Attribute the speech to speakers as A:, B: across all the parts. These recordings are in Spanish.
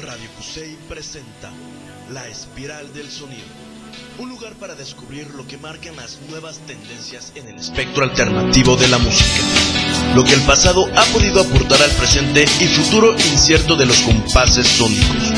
A: Radio Cusey presenta La Espiral del Sonido, un lugar para descubrir lo que marcan las nuevas tendencias en el espectro alternativo de la música, lo que el pasado ha podido aportar al presente y futuro incierto de los compases sónicos,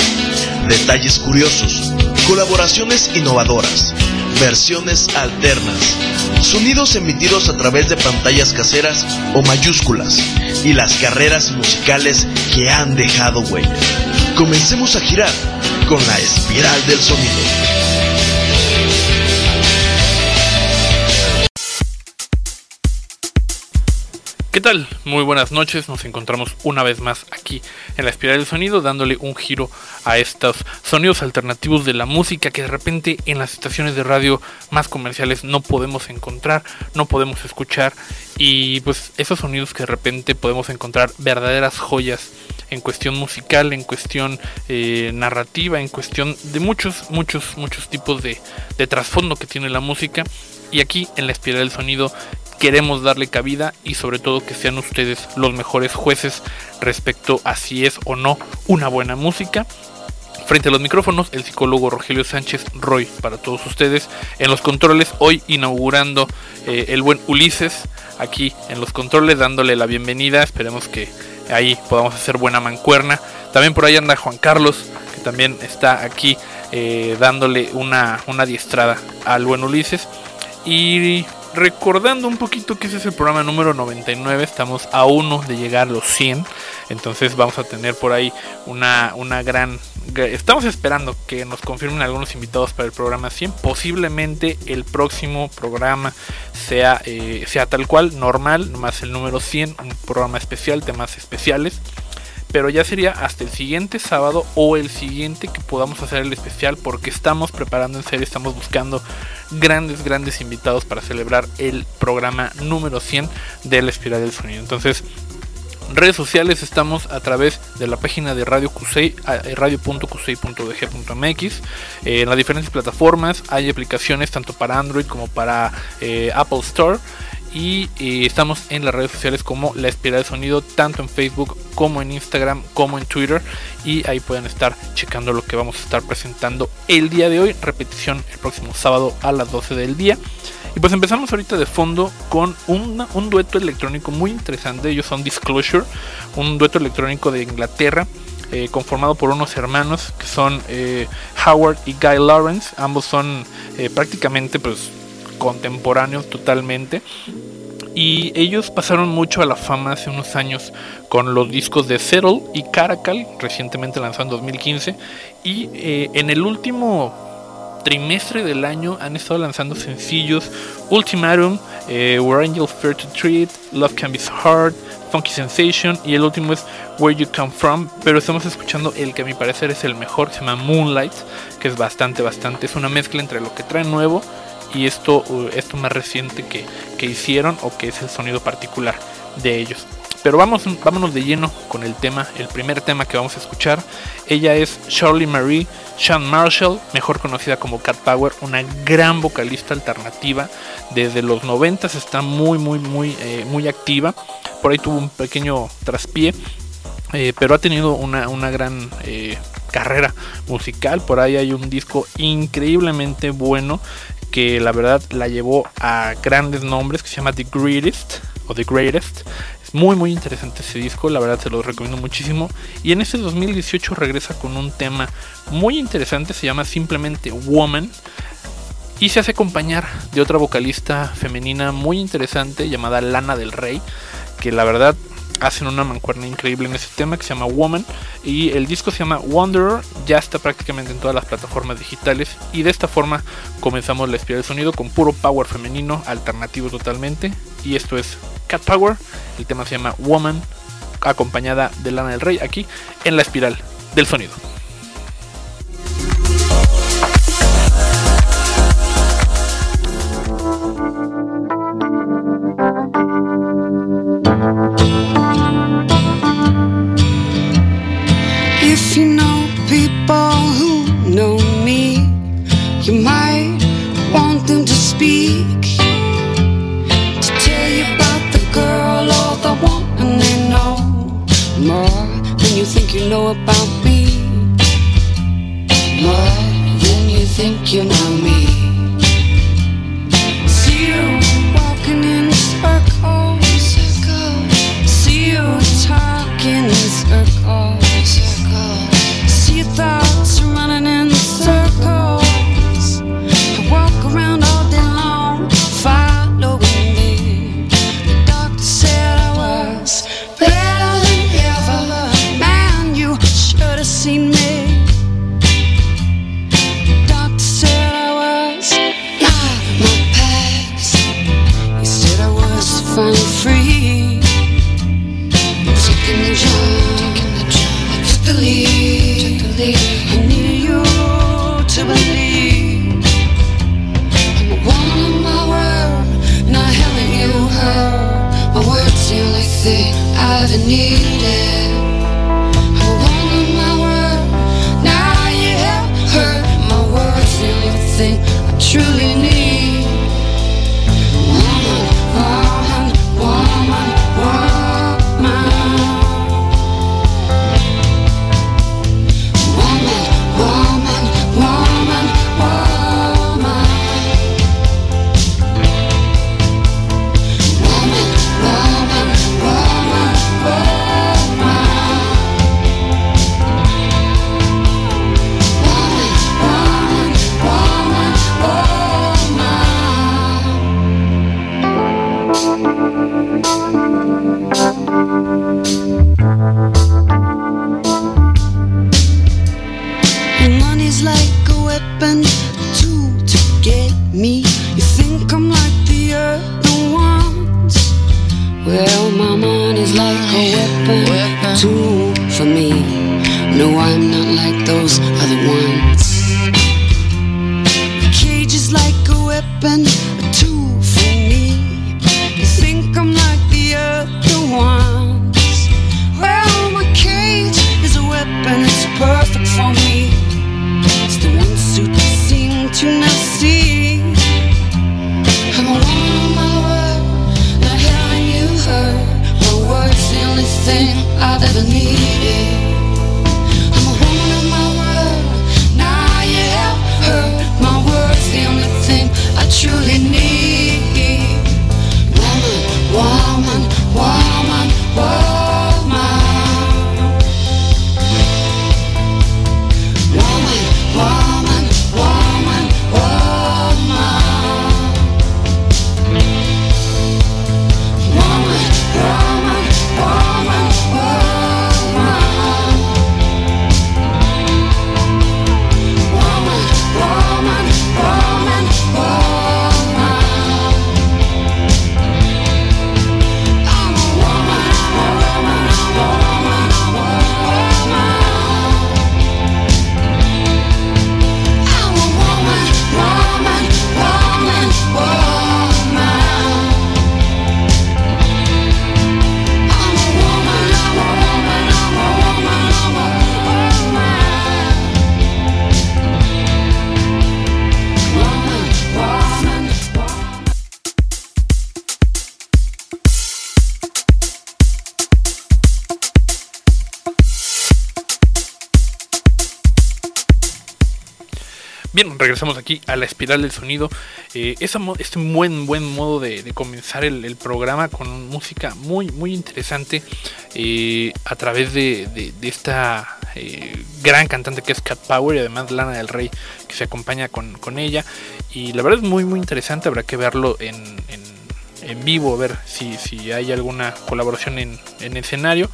A: detalles curiosos, colaboraciones innovadoras, versiones alternas, sonidos emitidos a través de pantallas caseras o mayúsculas y las carreras musicales que han dejado huella. Comencemos a girar con la espiral del sonido.
B: ¿Qué tal? Muy buenas noches, nos encontramos una vez más aquí en la espiral del sonido dándole un giro a estos sonidos alternativos de la música que de repente en las estaciones de radio más comerciales no podemos encontrar, no podemos escuchar y pues esos sonidos que de repente podemos encontrar verdaderas joyas en cuestión musical, en cuestión eh, narrativa, en cuestión de muchos, muchos, muchos tipos de, de trasfondo que tiene la música y aquí en la espiral del sonido queremos darle cabida y sobre todo que sean ustedes los mejores jueces respecto a si es o no una buena música. Frente a los micrófonos, el psicólogo Rogelio Sánchez Roy para todos ustedes. En los controles, hoy inaugurando eh, el buen Ulises aquí en los controles, dándole la bienvenida. Esperemos que ahí podamos hacer buena mancuerna. También por ahí anda Juan Carlos, que también está aquí eh, dándole una, una diestrada al buen Ulises. Y recordando un poquito que ese es el programa número 99, estamos a uno de llegar a los 100, entonces vamos a tener por ahí una, una gran... Estamos esperando que nos confirmen algunos invitados para el programa 100, posiblemente el próximo programa sea, eh, sea tal cual, normal, más el número 100, un programa especial, temas especiales pero ya sería hasta el siguiente sábado o el siguiente que podamos hacer el especial porque estamos preparando en serio, estamos buscando grandes, grandes invitados para celebrar el programa número 100 de la Espiral del Sonido. Entonces, redes sociales estamos a través de la página de Radio Cusey, radio.cusey.dg.mx. Eh, en las diferentes plataformas hay aplicaciones tanto para Android como para eh, Apple Store y eh, estamos en las redes sociales como La Espiral de Sonido, tanto en Facebook como en Instagram, como en Twitter. Y ahí pueden estar checando lo que vamos a estar presentando el día de hoy. Repetición el próximo sábado a las 12 del día. Y pues empezamos ahorita de fondo con un dueto electrónico muy interesante. Ellos son Disclosure, un dueto electrónico de Inglaterra. Eh, conformado por unos hermanos que son eh, Howard y Guy Lawrence. Ambos son prácticamente pues contemporáneos totalmente. Y ellos pasaron mucho a la fama hace unos años con los discos de Settle y Caracal, recientemente lanzado en 2015. Y eh, en el último trimestre del año han estado lanzando sencillos Ultimatum, eh, Where Angels Fear to Treat, Love Can Be Hard, Funky Sensation y el último es Where You Come From, pero estamos escuchando el que a mi parecer es el mejor, se llama Moonlight, que es bastante, bastante, es una mezcla entre lo que trae nuevo y esto, esto más reciente que, que, hicieron o que es el sonido particular de ellos. Pero vamos, vámonos de lleno con el tema, el primer tema que vamos a escuchar. Ella es Charlie Marie Sean Marshall, mejor conocida como Cat Power, una gran vocalista alternativa. Desde los 90 está muy, muy, muy, eh, muy activa. Por ahí tuvo un pequeño traspié, eh, pero ha tenido una, una gran eh, carrera musical. Por ahí hay un disco increíblemente bueno que la verdad la llevó a grandes nombres que se llama The Greatest o The Greatest. Es muy muy interesante ese disco, la verdad se lo recomiendo muchísimo. Y en este 2018 regresa con un tema muy interesante, se llama simplemente Woman. Y se hace acompañar de otra vocalista femenina muy interesante llamada Lana del Rey, que la verdad hacen una mancuerna increíble en ese tema que se llama Woman y el disco se llama Wanderer, ya está prácticamente en todas las plataformas digitales y de esta forma comenzamos la espiral del sonido con puro power femenino, alternativo totalmente y esto es Cat Power, el tema se llama Woman acompañada de Lana del Rey aquí en la espiral del sonido.
C: If you know people who know me, you might want them to speak. To tell you about the girl or the woman they know more than you think you know about me. More than you think you know me.
B: Bien, regresamos aquí a la espiral del sonido. Eh, mo- este buen, buen modo de, comenzar el, programa con música muy, muy interesante eh, a través de, esta eh, gran cantante que es Cat Power y además Lana del Rey que se acompaña con, con ella. Y la verdad es muy, muy interesante. Habrá que verlo en- en vivo, a ver si, si hay alguna colaboración en, en escenario.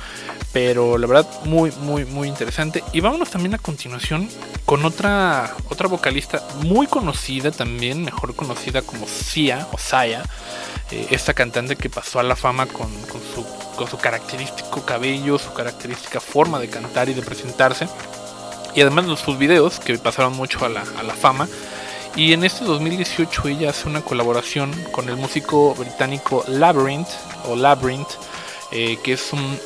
B: Pero la verdad, muy, muy, muy interesante. Y vámonos también a continuación con otra, otra vocalista muy conocida también, mejor conocida como Sia o Saya. eh, esta cantante que pasó a la fama con, con su, con su característico cabello, su característica forma de cantar y de presentarse. Y además de sus videos que pasaron mucho a la, a la fama. Y en este 2018 ella hace una colaboración con el músico británico Labyrinth o Labyrinth, eh, que es un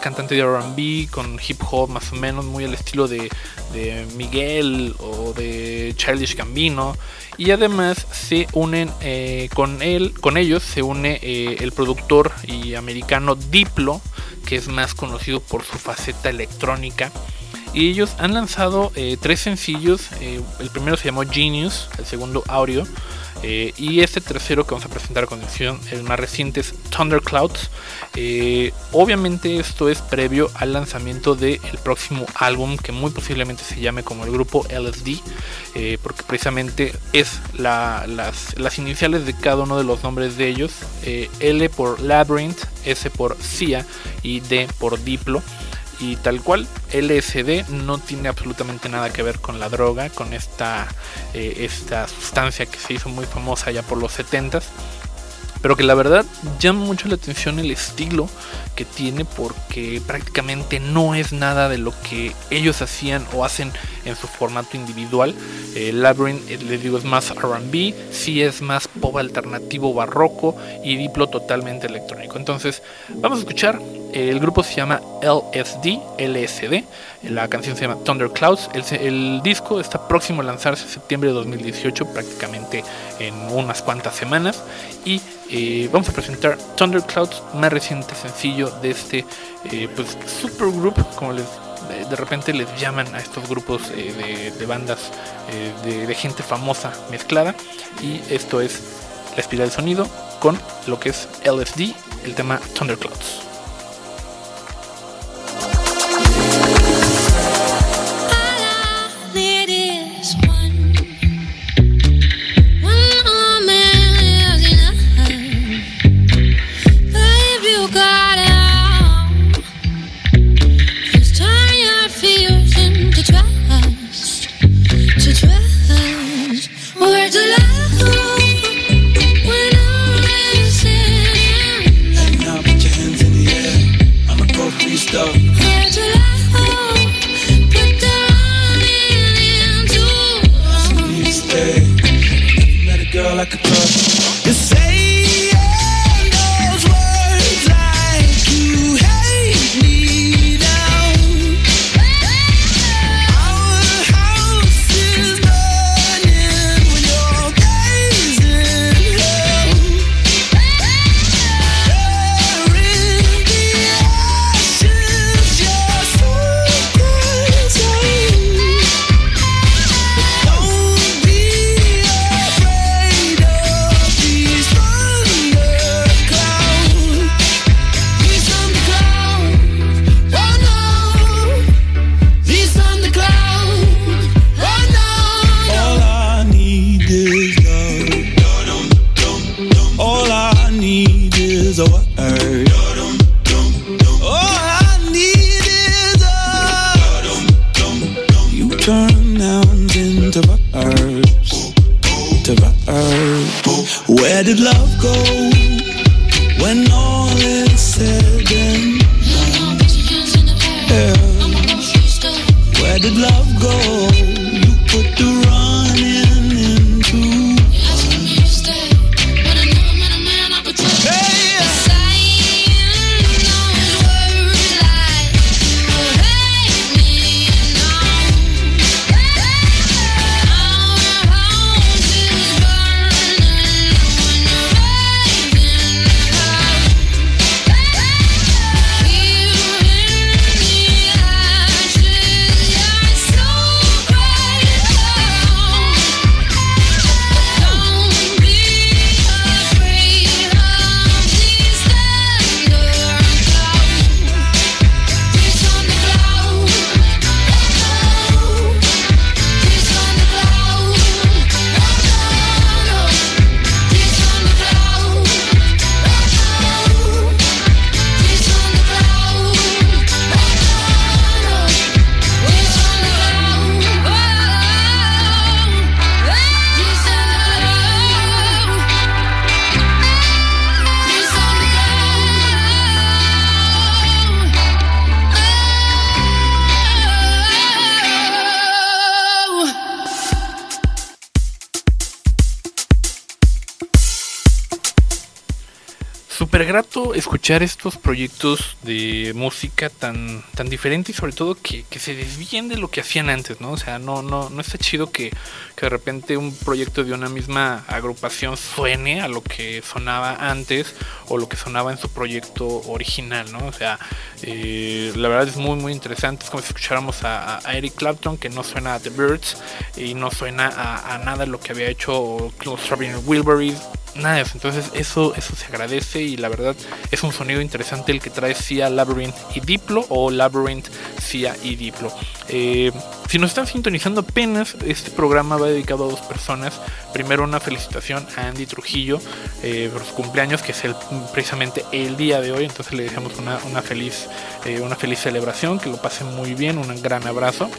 B: cantante de R&B con hip hop más o menos muy al estilo de, de Miguel o de Childish Gambino. Y además se unen eh, con él, con ellos se une eh, el productor y americano Diplo, que es más conocido por su faceta electrónica. Y ellos han lanzado eh, tres sencillos. eh, el primero se llamó Genius, el segundo Audio. eh, y este tercero que vamos a presentar a continuación, el más reciente es Thunderclouds. Obviamente esto es previo al lanzamiento del próximo álbum que muy posiblemente se llame como el grupo LSD. porque precisamente es la- las, las iniciales de cada uno de los nombres de ellos. L por Labyrinth, S por Cia y D por Diplo y tal cual LSD no tiene absolutamente nada que ver con la droga, con esta, eh, esta sustancia que se hizo muy famosa ya por los 70s. pero que la verdad llama mucho la atención el estilo que tiene porque prácticamente no es nada de lo que ellos hacían o hacen en su formato individual. Eh, Labyrinth, eh, les digo, es más RB, sí es más pop alternativo barroco y Diplo totalmente electrónico. Entonces, vamos a escuchar. El grupo se llama LSD, LSD. La canción se llama Thunder Clouds. El, disco está próximo a lanzarse en septiembre de 2018, prácticamente en unas cuantas semanas. Y eh, vamos a presentar Thunderclouds, más reciente sencillo de este eh, pues, supergroup, como les, de repente les llaman a estos grupos eh, de, bandas de, de, gente famosa mezclada. Y esto es la espiral de sonido con lo que es LSD, el tema Thunderclouds. like a thug. gratis escuchar estos proyectos de música tan, tan diferentes y sobre todo que, se desvíen de lo que hacían antes, ¿no? O sea, no, no, no está chido que, de repente un proyecto de una misma agrupación suene a lo que sonaba antes o lo que sonaba en su proyecto original, ¿no? O sea, eh, la verdad es muy, muy interesante. Es como si escucháramos a, Eric Clapton, que no suena a The Birds y no suena a, a nada lo que había hecho Close Strawberry Wilburys nada de eso. Entonces eso, eso se agradece y la verdad es un sonido interesante el que trae Cia Labyrinth y Diplo o Labyrinth Cia y Diplo. Eh, si nos están sintonizando apenas, este programa va dedicado a dos personas. Primero una felicitación a Andy Trujillo eh, por su cumpleaños, que es el, precisamente el día de hoy. Entonces le deseamos una, feliz, eh, una feliz celebración, que lo pasen muy bien, un gran abrazo.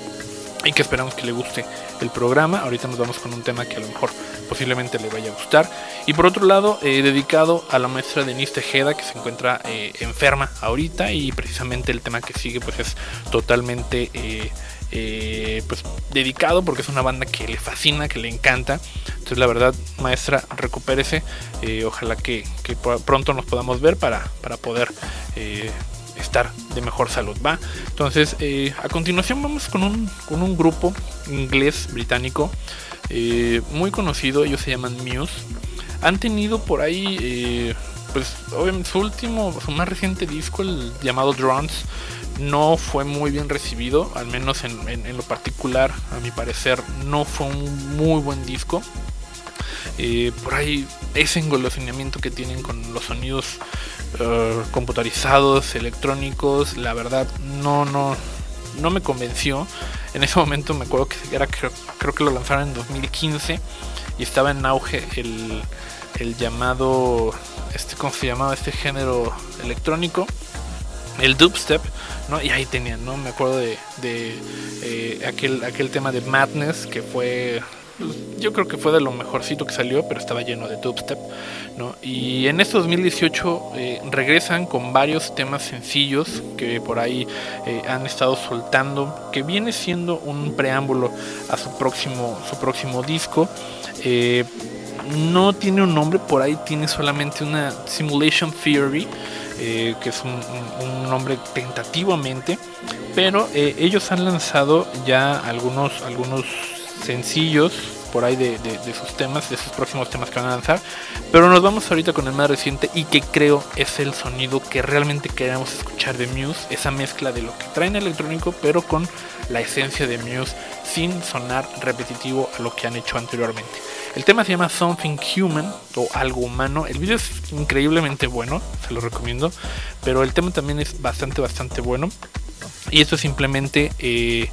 B: Y que esperamos que le guste el programa. Ahorita nos vamos con un tema que a lo mejor posiblemente le vaya a gustar. Y por otro lado, eh, dedicado a la maestra Denise Tejeda, que se encuentra eh, enferma ahorita y precisamente el tema que sigue pues es totalmente... Eh, pues dedicado porque es una banda que le fascina, que le encanta. Entonces la verdad, maestra, recupérese. ojalá que, pronto nos podamos ver para, para poder estar de mejor salud, ¿va? Entonces, eh, a continuación vamos con un, con un grupo inglés británico eh, muy conocido, ellos se llaman Muse. Han tenido por ahí, eh, pues su último, su más reciente disco, el llamado Drones, no fue muy bien recibido, al menos en, en, lo particular, a mi parecer, no fue un muy buen disco. por ahí ese engolosinamiento que tienen con los sonidos eh, computarizados, electrónicos, la verdad no, no, no me convenció. En ese momento me acuerdo que era, creo, que lo lanzaron en 2015 y estaba en auge el, el llamado, este, ¿cómo se llamaba? Este género electrónico, el dubstep, ¿no? Y ahí tenían, ¿no? Me acuerdo de, de eh, aquel, aquel tema de Madness que fue yo creo que fue de lo mejorcito que salió, pero estaba lleno de dubstep, ¿no? Y en este 2018 eh, regresan con varios temas sencillos que por ahí eh, han estado soltando, que viene siendo un preámbulo a su próximo, su próximo disco. Eh, no tiene un nombre, por ahí tiene solamente una Simulation Theory, que es un, nombre tentativamente, pero ellos han lanzado ya algunos, algunos sencillos por ahí de, sus temas, de sus próximos temas que van a lanzar. Pero nos vamos ahorita con el más reciente y que creo es el sonido que realmente queremos escuchar de Muse. Esa mezcla de lo que traen electrónico, pero con la esencia de Muse, sin sonar repetitivo a lo que han hecho anteriormente. El tema se llama Something Human o algo humano. El video es increíblemente bueno, se lo recomiendo. Pero el tema también es bastante, bastante bueno. Y esto es simplemente eh,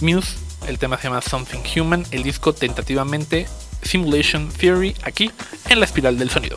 B: Muse el tema se llama Something Human, el disco tentativamente Simulation Theory aquí en la espiral del sonido.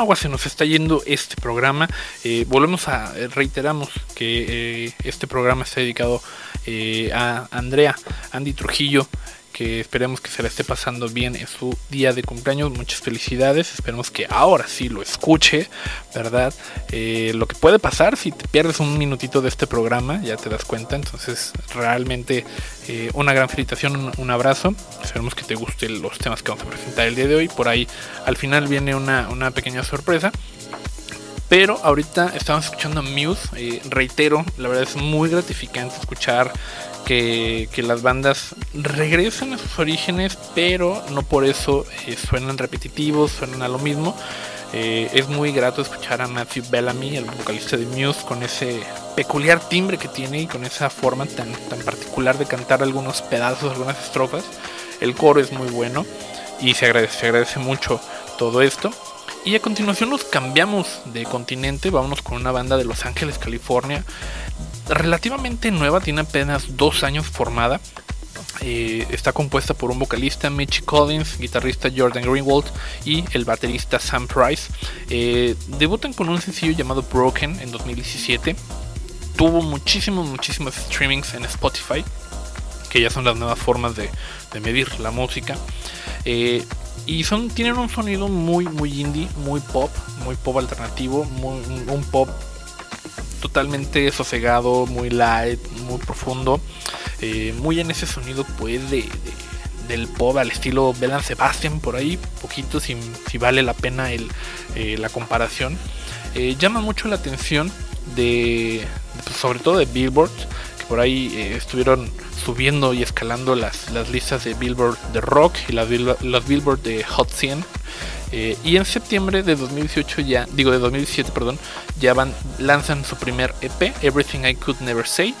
B: Agua se nos está yendo este programa. Eh, volvemos a eh, reiteramos que eh, este programa está dedicado a Andrea, Andy Trujillo, esperemos que se la esté pasando bien en su día de cumpleaños. Muchas felicidades. Esperemos que ahora sí lo escuche, ¿verdad? Eh, lo que puede pasar si te pierdes un minutito de este programa, ya te das cuenta. Entonces, realmente eh, una gran felicitación, un, abrazo. Esperemos que te gusten los temas que vamos a presentar el día de hoy. Por ahí, al final viene una, una pequeña sorpresa. Pero ahorita estamos escuchando Muse. eh, reitero, la verdad es muy gratificante escuchar que, las bandas regresan a sus orígenes, pero no por eso eh, suenan repetitivos, suenan a lo mismo. Eh, es muy grato escuchar a Matthew Bellamy, el vocalista de Muse, con ese peculiar timbre que tiene y con esa forma tan, tan particular de cantar algunos pedazos, algunas estrofas. El coro es muy bueno y se agradece mucho todo esto. Y a continuación nos cambiamos de continente, vámonos con una banda de Los Ángeles, California, relativamente nueva, tiene apenas dos años formada. Eh, está compuesta por un vocalista, Mitch Collins, guitarrista Jordan Greenwald y el baterista Sam Price. Eh, debutan con un sencillo llamado Broken en 2017. Tuvo muchísimos, muchísimos streamings en Spotify, que ya son las nuevas formas de, medir la música. Eh, y son, tienen un sonido muy, muy indie, muy pop, muy pop alternativo, muy, un pop totalmente sosegado, muy light, muy profundo, eh, muy en ese sonido pues de, de- del pop al estilo Belan Sebastian por ahí, poquito si, vale la pena el, eh, la comparación. Eh, llama mucho la atención de, pues, sobre todo de Billboard, que por ahí estuvieron subiendo y escalando las, las listas de Billboard de rock y las, las Billboard de Hot 100. Eh, y en septiembre de 2018 ya, digo de 2017, perdón, ya van, lanzan su primer EP, Everything I Could Never Say.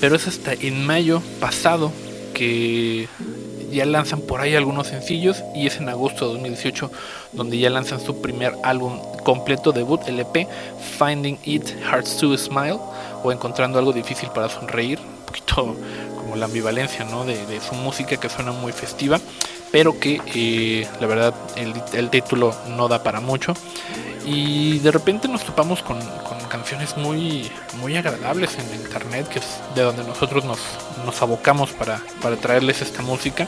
B: Pero es hasta en mayo pasado que ya lanzan por ahí algunos sencillos y es en agosto de 2018 donde ya lanzan su primer álbum completo debut, el EP Finding It Hard to Smile o Encontrando algo difícil para sonreír, poquito como la ambivalencia ¿no? de, de su música que suena muy festiva, pero que eh, la verdad el, el título no da para mucho y de repente nos topamos con, con canciones muy, muy agradables en internet, que es de donde nosotros nos, nos abocamos para, para traerles esta música.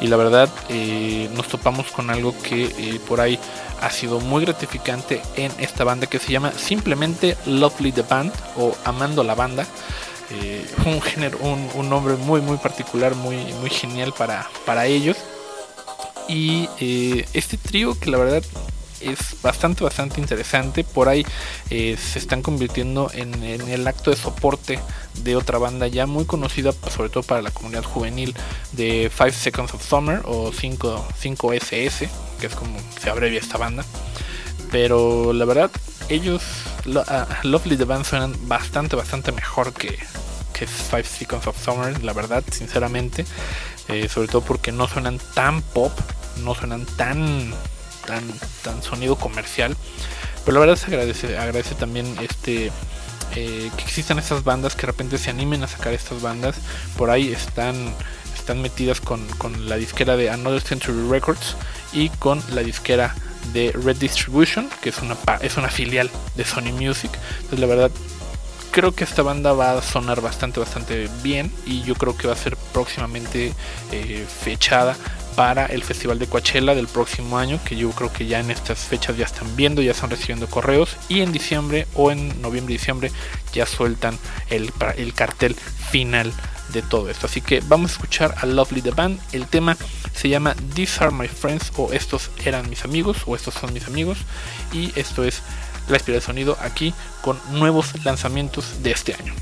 B: Y la verdad, eh, nos topamos con algo que eh, por ahí ha sido muy gratificante en esta banda que se llama simplemente Lovely the Band o Amando la Banda. Eh, un género, un, un nombre muy, muy particular, muy, muy genial para, para ellos. Y eh, este trío que la verdad es bastante, bastante interesante. Por ahí eh, se están convirtiendo en, en, el acto de soporte de otra banda ya muy conocida, pues, sobre todo para la comunidad juvenil, de 5 Seconds of Summer o 5, 5SS, que es como se abrevia esta banda. Pero la verdad, ellos, lo, uh, Lovely the Band, suenan bastante, bastante mejor que, que 5 Seconds of Summer, la verdad, sinceramente. Eh, sobre todo porque no suenan tan pop, no suenan tan tan, tan sonido comercial. Pero la verdad se agradece, agradece también este eh, que existan estas bandas que de repente se animen a sacar estas bandas. Por ahí están, están metidas con, con la disquera de Another Century Records y con la disquera de Red Distribution, que es una, es una filial de Sony Music. Entonces la verdad creo que esta banda va a sonar bastante, bastante bien y yo creo que va a ser próximamente eh, fechada para el Festival de Coachella del próximo año, que yo creo que ya en estas fechas ya están viendo, ya están recibiendo correos y en diciembre o en noviembre diciembre ya sueltan el, el cartel final de todo esto. Así que vamos a escuchar a Lovely the Band. El tema se llama These Are My Friends o Estos eran mis amigos o Estos son mis amigos y esto es la espiral del sonido aquí con nuevos lanzamientos de este año.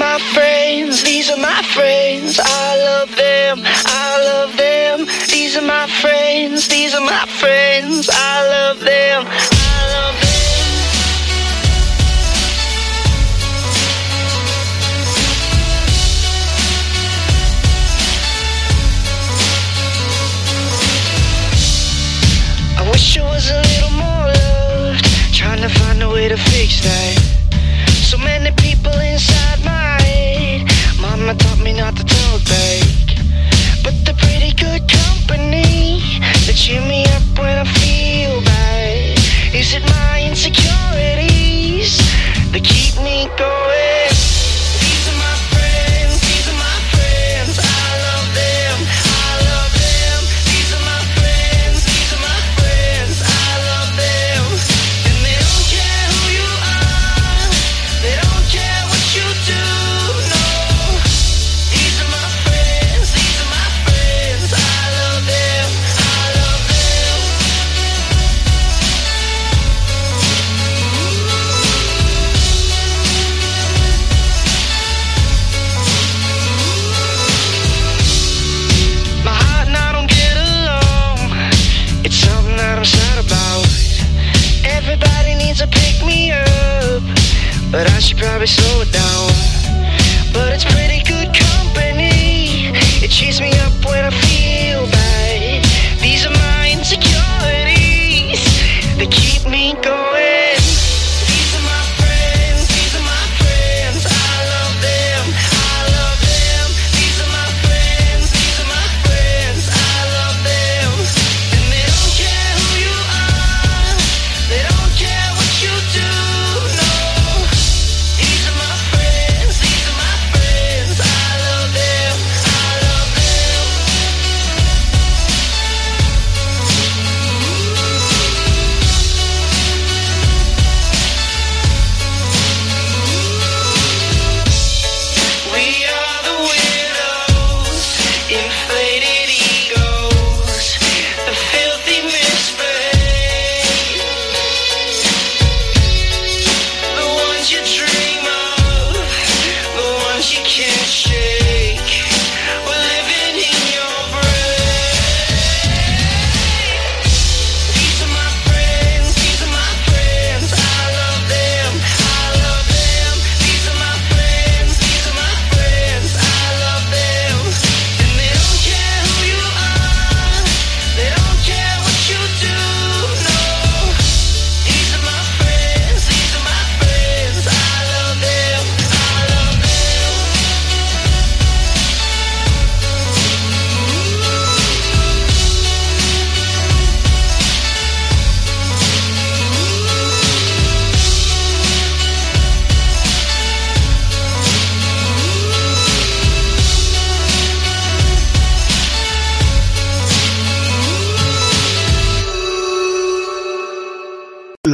D: my friends, these are my friends. I love them, I love them, these are my friends. These are my friends. I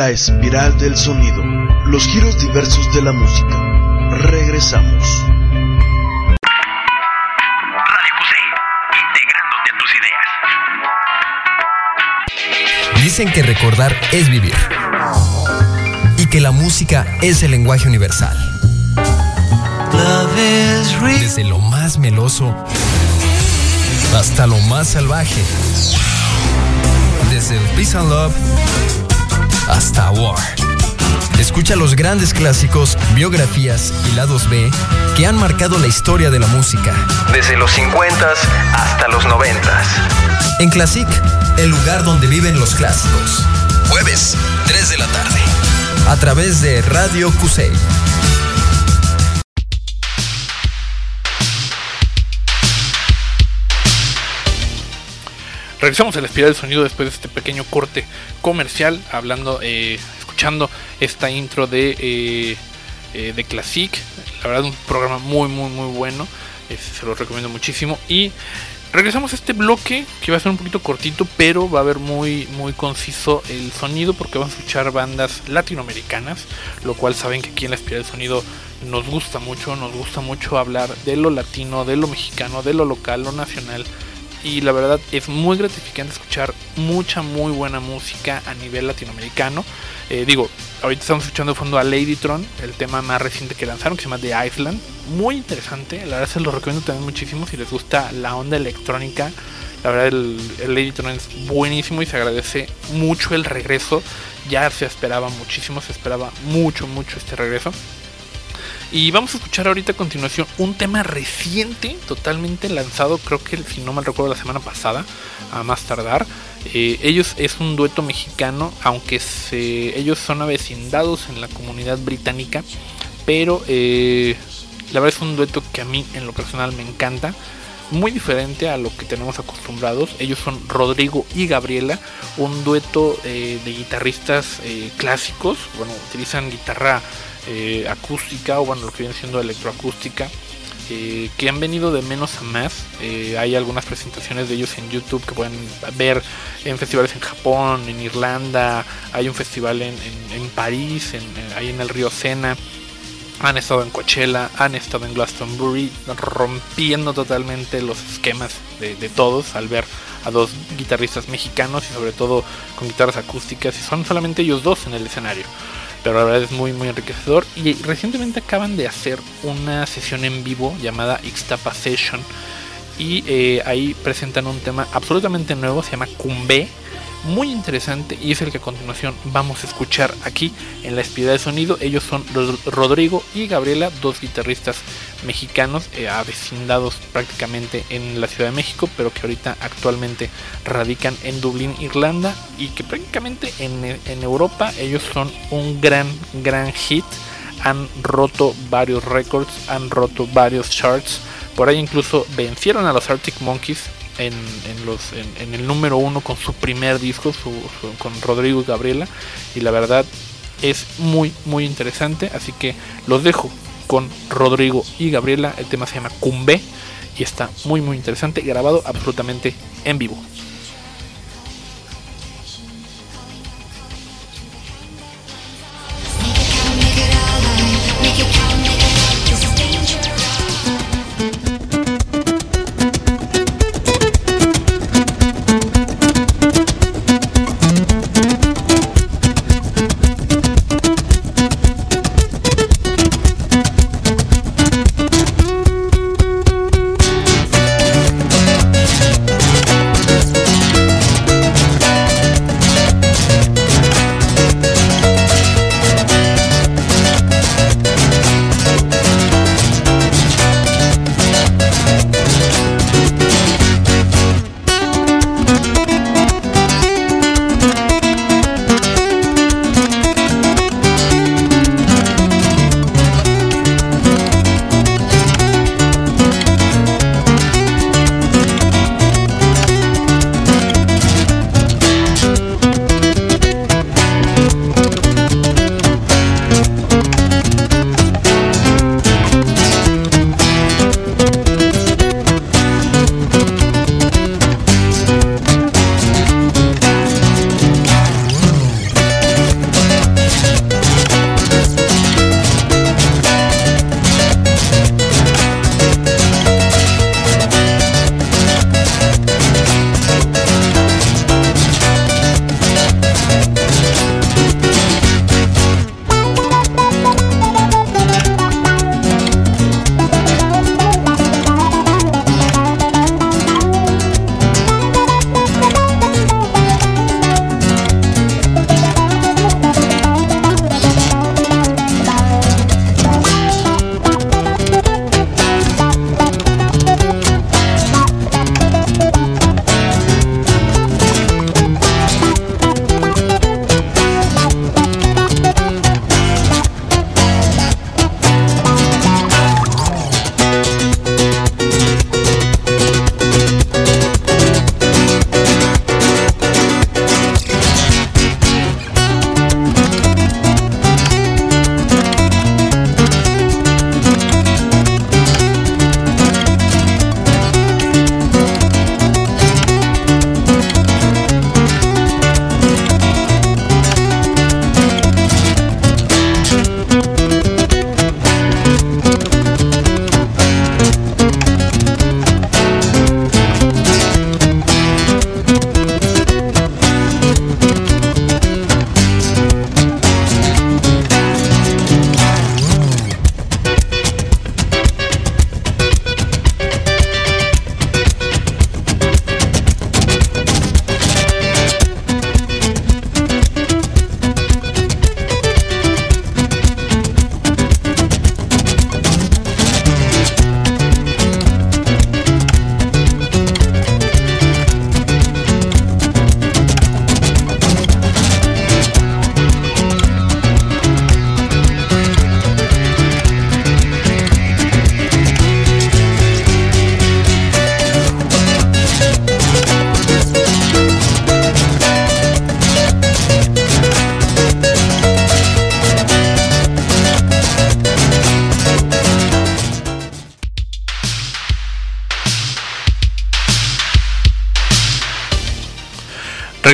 A: La espiral del sonido. Los giros diversos de la música. Regresamos.
E: Radio Cusey, integrándote a tus ideas.
F: Dicen que recordar es vivir. Y que la música es el lenguaje universal. Desde lo más meloso hasta lo más salvaje. Desde el Peace and Love hasta War. Escucha los grandes clásicos, biografías y lados B que han marcado la historia de la música.
E: Desde los 50 hasta los 90.
F: En Classic, el lugar donde viven los clásicos. Jueves, 3 de la tarde. A través de Radio Cusey.
B: Regresamos a la espiral del sonido después de este pequeño corte comercial, hablando, eh, escuchando esta intro de, eh, eh, de Classic. La verdad, un programa muy, muy, muy bueno. eh, se lo recomiendo muchísimo. Y regresamos a este bloque que va a ser un poquito cortito, pero va a ver muy, muy conciso el sonido porque vamos a escuchar bandas latinoamericanas, lo cual saben que aquí en la espiral del sonido nos gusta mucho, nos gusta mucho hablar de lo latino, de lo mexicano, de lo local, lo nacional y la verdad es muy gratificante escuchar mucha muy buena música a nivel latinoamericano. Eh, digo, ahorita estamos escuchando de fondo a Ladytron, el tema más reciente que lanzaron, que se llama The Island. Muy interesante, la verdad se lo recomiendo también muchísimo si les gusta la onda electrónica. La verdad el, el Ladytron es buenísimo y se agradece mucho el regreso. Ya se esperaba muchísimo, se esperaba mucho, mucho este regreso. Y vamos a escuchar ahorita a continuación un tema reciente, totalmente lanzado, creo que si no mal recuerdo la semana pasada, a más tardar. Eh, ellos es un dueto mexicano, aunque se, ellos son avecindados en la comunidad británica, pero eh, la verdad es un dueto que a mí en lo personal me encanta. Muy diferente a lo que tenemos acostumbrados. Ellos son Rodrigo y Gabriela, un dueto eh, de guitarristas clásicos. Bueno, utilizan guitarra eh, acústica o bueno, lo que viene siendo electroacústica. eh, que han venido de menos a más. Eh, hay algunas presentaciones de ellos en YouTube que pueden ver en festivales en Japón, en Irlanda. Hay un festival en, en- París, en, ahí en el río Sena. Han estado en Coachella, han estado en Glastonbury, rompiendo totalmente los esquemas de todos al ver a dos guitarristas mexicanos y sobre todo con guitarras acústicas. Y son solamente ellos dos en el escenario. Pero la verdad es muy muy enriquecedor. Y recientemente acaban de hacer una sesión en vivo llamada Ixtapa Session. Y eh, ahí presentan un tema absolutamente nuevo, se llama Cumbe. Muy interesante y es el que a continuación vamos a escuchar aquí en la espiral de sonido. Ellos son Ro- Rodrigo y Gabriela, dos guitarristas mexicanos eh, avecindados prácticamente en la Ciudad de México, pero que ahorita actualmente radican en Dublín, Irlanda y que prácticamente en, en Europa ellos son un gran, gran hit. Han roto varios récords, han roto varios charts. Por ahí incluso vencieron a los Arctic Monkeys en, en los, en, en el número uno con su primer disco, su- su- con Rodrigo y Gabriela. Y la verdad es muy, muy interesante. Así que los dejo con Rodrigo y Gabriela. El tema se llama Cumbe y está muy, muy interesante. Grabado absolutamente en vivo.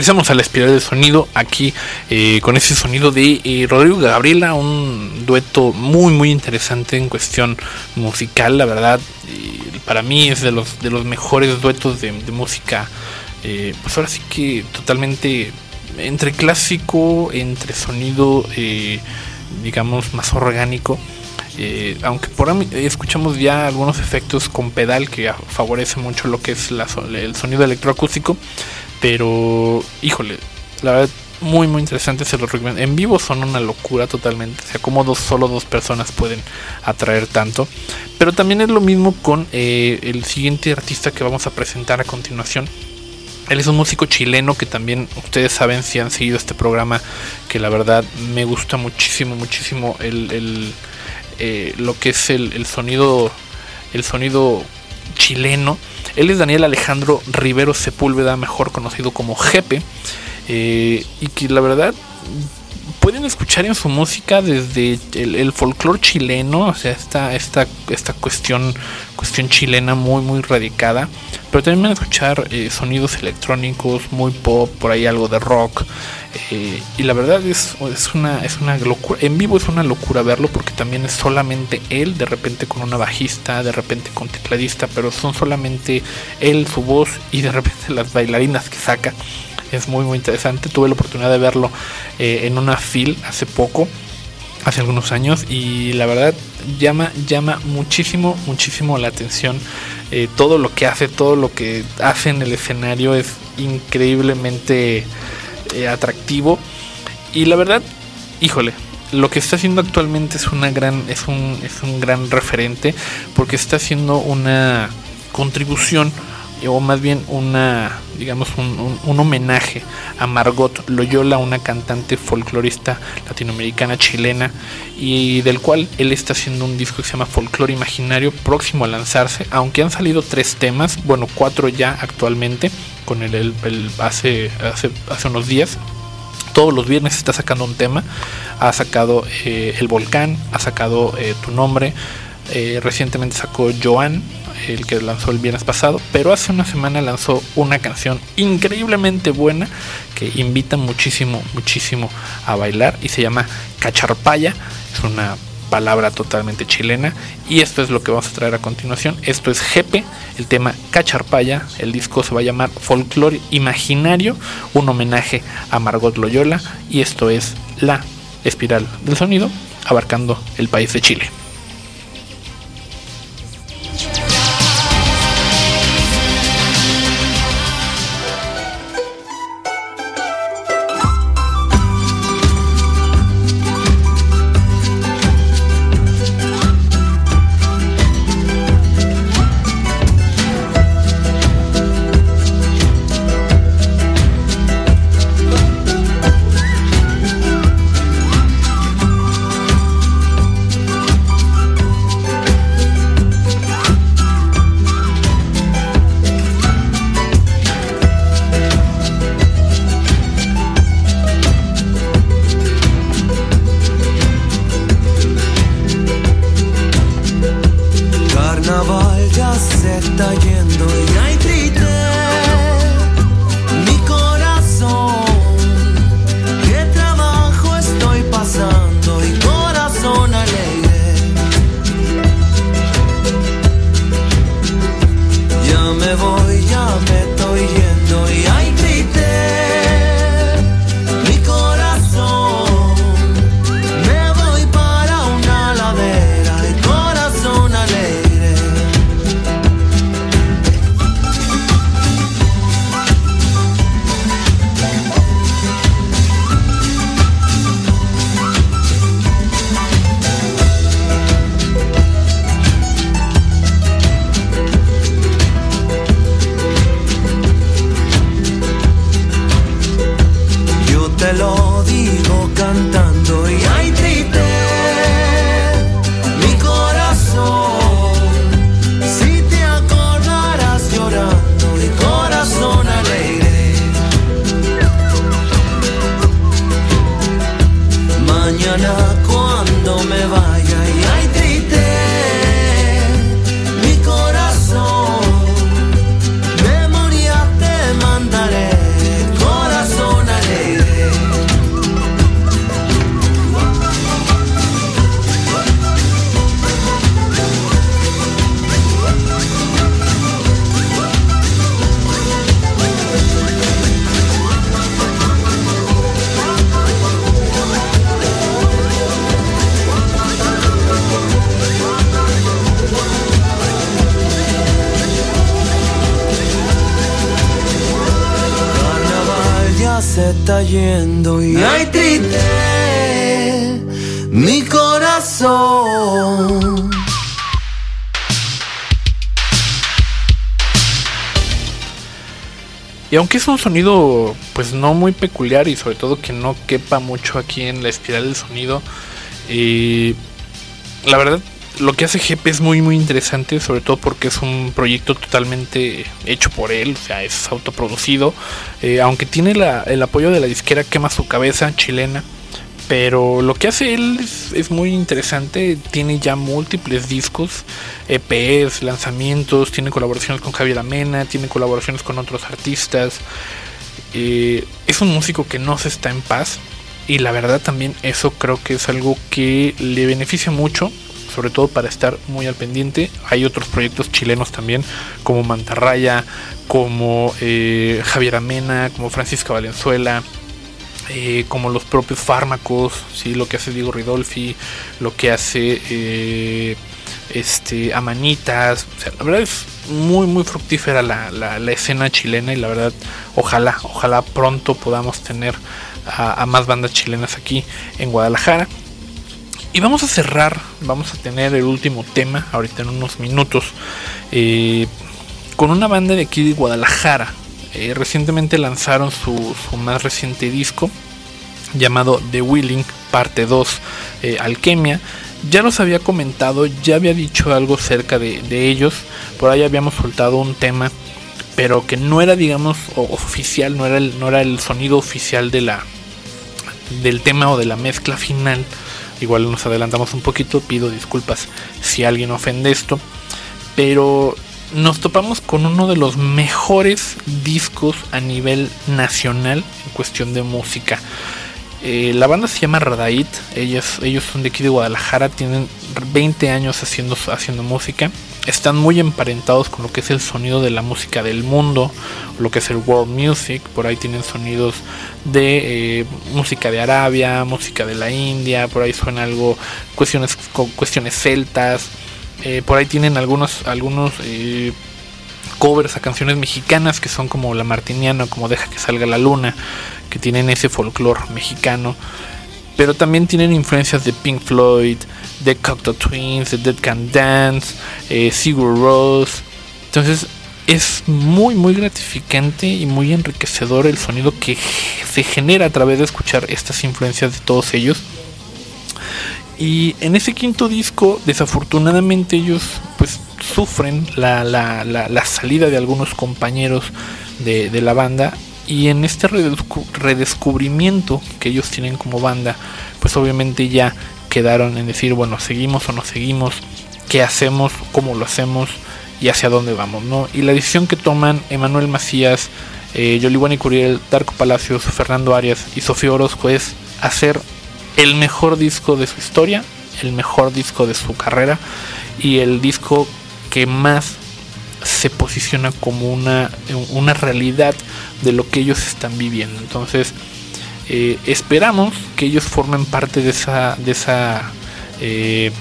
B: Regresamos a la espiral del sonido aquí eh, con ese sonido de eh, Rodrigo Gabriela, un dueto muy muy interesante en cuestión musical, la verdad, eh, para mí es de los de los mejores duetos de, música, pues ahora sí que totalmente entre clásico, entre sonido, digamos más orgánico. Aunque por escuchamos ya algunos efectos con pedal que favorece mucho lo que es el sonido electroacústico, pero híjole, la verdad muy muy interesante, se los recomiendo. En vivo son una locura totalmente, o sea, como solo dos personas pueden atraer tanto. Pero también es lo mismo con eh, el siguiente artista que vamos a presentar a continuación. Él es un músico chileno que también ustedes saben si han seguido este programa, que la verdad me gusta muchísimo, muchísimo el, el, eh, lo que es el, el sonido, el sonido chileno. Él es Daniel Alejandro Rivero Sepúlveda, mejor conocido como Jepe, eh, y que la verdad pueden escuchar en su música desde el, el folclore chileno, o sea, esta, esta, esta cuestión, cuestión chilena muy, muy radicada, pero también van a escuchar eh, sonidos electrónicos, muy pop, por ahí algo de rock, eh, y la verdad es, es, una, es una locura, en vivo es una locura verlo porque también es solamente él, de repente con una bajista, de repente con tecladista, pero son solamente él, su voz y de repente las bailarinas que saca es muy muy interesante. Tuve la oportunidad de verlo eh, en una fil hace poco, hace algunos años, y la verdad llama, llama muchísimo, muchísimo la atención. Eh, todo lo que hace, todo lo que hace en el escenario es increíblemente eh, atractivo. Y la verdad, híjole, lo que está haciendo actualmente es una gran, es un, es un gran referente, porque está haciendo una contribución o más bien una, digamos, un, un, homenaje a Margot Loyola, una cantante folclorista latinoamericana chilena, y del cual él está haciendo un disco que se llama Folklore Imaginario, próximo a lanzarse, aunque han salido tres temas, bueno, cuatro ya actualmente, con el hace, hace, hace unos días. Todos los viernes está sacando un tema, ha sacado eh, El Volcán, ha sacado eh, Tu Nombre, eh, recientemente sacó Joan, el que lanzó el viernes pasado, pero hace una semana lanzó una canción increíblemente buena que invita muchísimo, muchísimo a bailar y se llama Cacharpaya, es una palabra totalmente chilena y esto es lo que vamos a traer a continuación, esto es Jepe, el tema Cacharpaya, el disco se va a llamar Folklore Imaginario, un homenaje a Margot Loyola y esto es la espiral del sonido abarcando el país de Chile. Aunque es un sonido pues no muy peculiar y sobre todo que no quepa mucho aquí en la espiral del sonido, eh, la verdad lo que hace GP es muy muy interesante, sobre todo porque es un proyecto totalmente hecho por él, o sea, es autoproducido, eh, aunque tiene el apoyo de la disquera Quema su cabeza chilena, pero lo que hace él es, muy interesante. Tiene ya múltiples discos, EPs, lanzamientos, tiene colaboraciones con Javier Amena, tiene colaboraciones con otros artistas. Eh, es un músico que no se está en paz. Y la verdad también eso creo que es algo que le beneficia mucho, sobre todo para estar muy al pendiente. Hay otros proyectos chilenos también, como Mantarraya, como eh, Javier Amena, como Francisca Valenzuela eh, como los propios fármacos, ¿sí? lo que hace Diego Ridolfi, lo que hace eh, este, Amanitas. la verdad es muy, muy fructífera la, escena chilena y la verdad, ojalá, ojalá pronto podamos tener a, más bandas chilenas aquí en Guadalajara. Y vamos a cerrar, vamos a tener el último tema ahorita en unos minutos eh, con una banda de aquí de Guadalajara eh, recientemente lanzaron su, más reciente disco llamado The Willing Parte 2 eh, Alquimia. Ya los había comentado, ya había dicho algo cerca de, ellos. Por ahí habíamos soltado un tema, pero que no era, digamos, oficial, no era, el, no era el sonido oficial de la, del tema o de la mezcla final. Igual nos adelantamos un poquito, pido disculpas si alguien ofende esto. Pero nos topamos con uno de los mejores discos a nivel nacional en cuestión de música. Eh, la banda se llama Radait, ellos, ellos son de aquí de Guadalajara, tienen 20 años haciendo, haciendo música, están muy emparentados con lo que es el sonido de la música del mundo, lo que es el world music, por ahí tienen sonidos de eh, música de Arabia, música de la India, por ahí suena algo, cuestiones, cuestiones celtas, eh, por ahí tienen algunos, algunos eh, covers a canciones mexicanas que son como La Martiniana, como Deja que salga la luna, que tienen ese folclore mexicano. Pero también tienen influencias de Pink Floyd, de Cocteau Twins, de Dead Can Dance, eh, Sigur Rose. Entonces es muy muy gratificante y muy enriquecedor el sonido que se genera a través de escuchar estas influencias de todos ellos. Y en ese quinto disco, desafortunadamente ellos pues sufren la, la, salida de algunos compañeros de, la banda. Y en este redescubrimiento que ellos tienen como banda, pues obviamente ya quedaron en decir, bueno, seguimos o no seguimos, qué hacemos, cómo lo hacemos y hacia dónde vamos, ¿no? Y la decisión que toman Emanuel Macías, eh, Yoliwani Curiel, Darko Palacios, Fernando Arias y Sofía Orozco es hacer el mejor disco de su historia, el mejor disco de su carrera y el disco que más se posiciona como una, una realidad de lo que ellos están viviendo. Entonces, eh, esperamos que ellos formen parte de esa, de esa eh,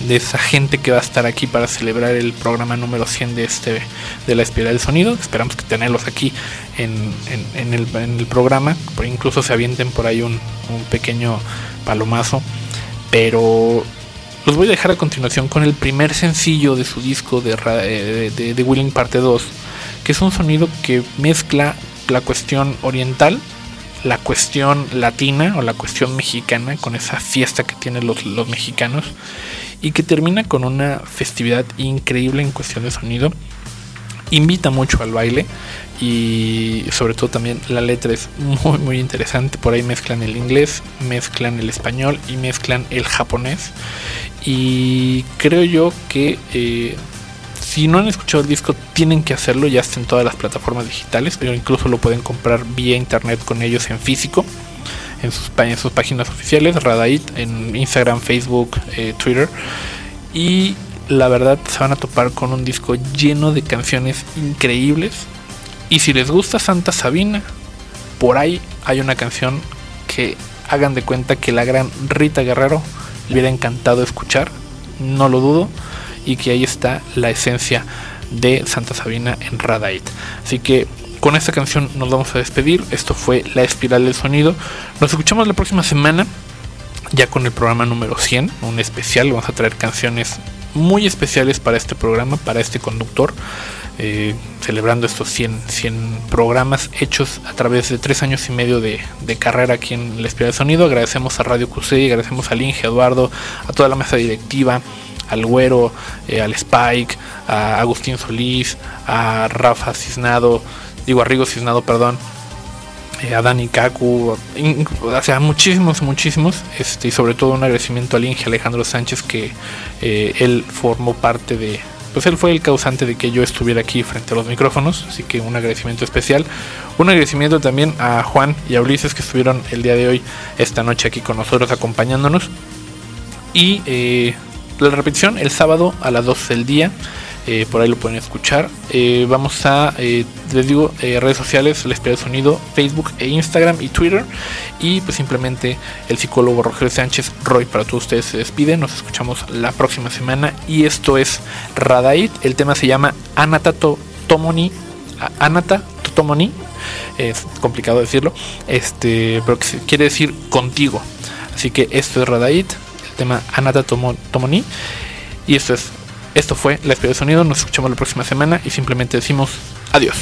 B: de esa gente que va a estar aquí para celebrar el programa número 100 de este de la espiral del sonido. Esperamos que tenerlos aquí en, el, programa, incluso se avienten por ahí un, pequeño palomazo. Pero los voy a dejar a continuación con el primer sencillo de su disco de, eh, de, de Willing Parte 2, que es un sonido que mezcla la cuestión oriental la cuestión latina o la cuestión mexicana con esa fiesta que tienen los, los mexicanos y que termina con una festividad increíble en cuestión de sonido. Invita mucho al baile y sobre todo también la letra es muy muy interesante. Por ahí mezclan el inglés, mezclan el español y mezclan el japonés. Y creo yo que eh, si no han escuchado el disco tienen que hacerlo, ya está en todas las plataformas digitales, pero incluso lo pueden comprar vía internet con ellos en físico en sus, sus páginas oficiales, Radait, en Instagram, Facebook, eh, Twitter. Y la verdad se van a topar con un disco lleno de canciones increíbles. Y si les gusta Santa Sabina, por ahí hay una canción que hagan de cuenta que la gran Rita Guerrero le hubiera encantado escuchar, no lo dudo, y que ahí está la esencia de Santa Sabina en Radait. Así que con esta canción nos vamos a despedir. Esto fue La Espiral del Sonido. Nos escuchamos la próxima semana, ya con el programa número 100, un especial. Vamos a traer canciones muy especiales para este programa, para este conductor. Eh, celebrando estos 100, 100 programas hechos a través de tres años y medio de, carrera aquí en La Espiral del Sonido. Agradecemos a Radio QC, agradecemos al Inge Eduardo, a toda la mesa directiva, al Güero, eh, al Spike, a Agustín Solís, a Rafa Cisnado, digo a Rigo Cisnado, perdón, eh, a Dani Kaku, o sea, muchísimos, muchísimos, este, y sobre todo un agradecimiento al Inge Alejandro Sánchez que eh, él formó parte de, pues él fue el causante de que yo estuviera aquí frente a los micrófonos, así que un agradecimiento especial, un agradecimiento también a Juan y a Ulises que estuvieron el día de hoy, esta noche aquí con nosotros acompañándonos, y eh, la repetición el sábado a las 12 del día. Eh, por ahí lo pueden escuchar. Eh, vamos a, eh, les digo, redes sociales, Les Pido Sonido, Facebook e Instagram y Twitter. Y pues simplemente el psicólogo Rogelio Sánchez, Roy, para todos ustedes se despide. Nos escuchamos la próxima semana. Y esto es Radait. El tema se llama Anata To- Tomoni. Anata Totomoni. Es complicado decirlo. Este, pero que quiere decir contigo. Así que esto es Radait el tema Anata Tomo- Tomoni. Y esto es, esto fue La Espía de Sonido. Nos escuchamos la próxima semana y simplemente decimos adiós.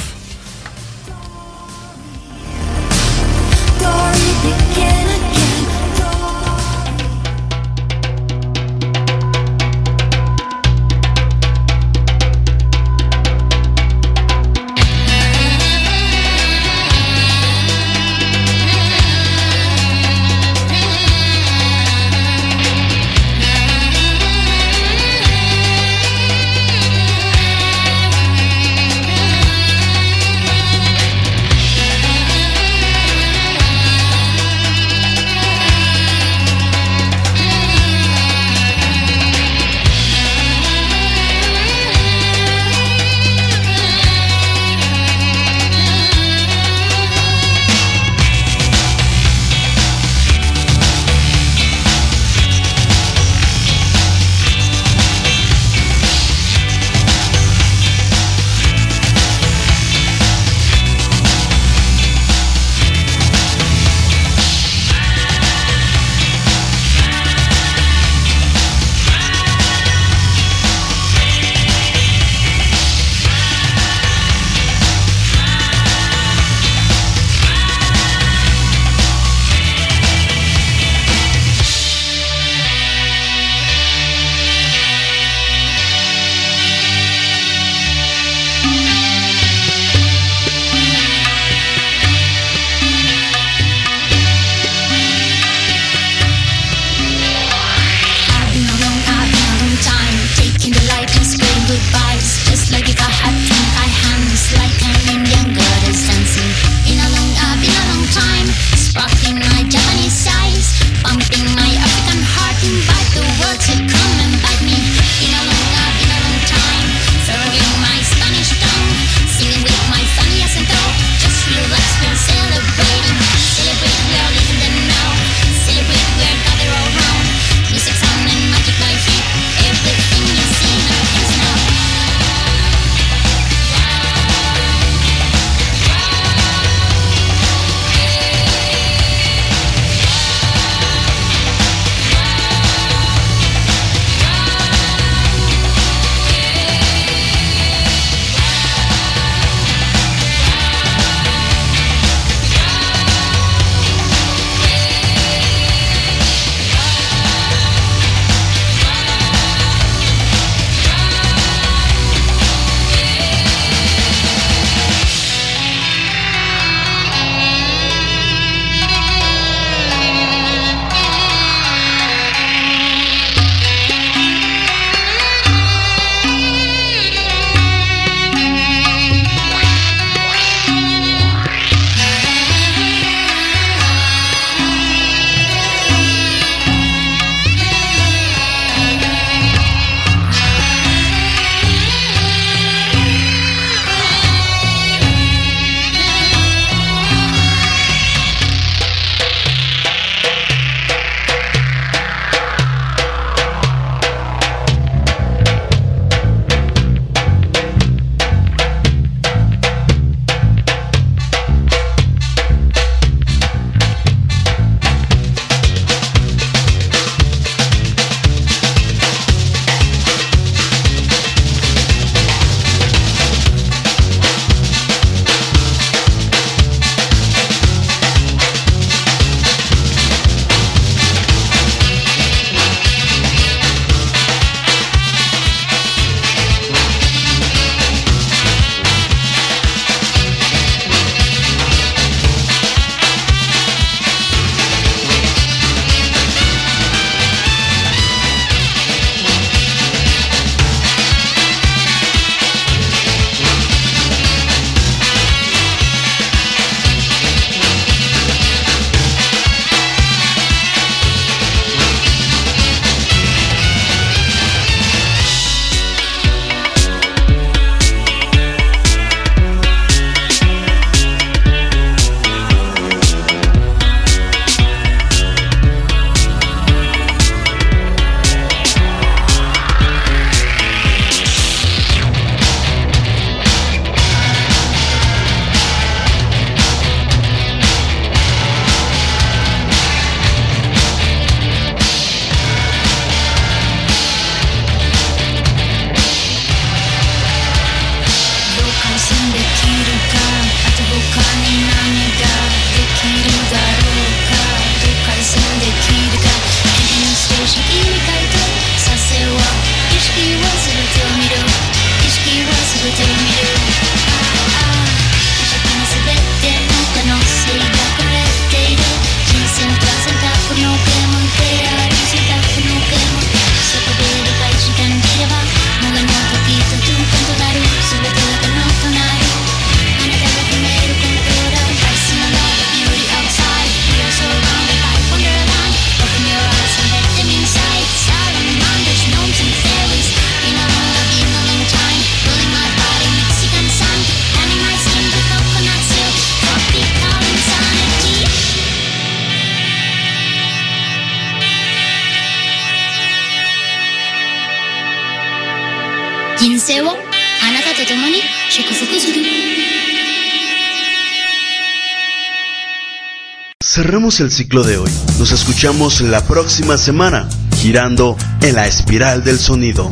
A: El ciclo de hoy. Nos escuchamos la próxima semana, girando en la espiral del sonido.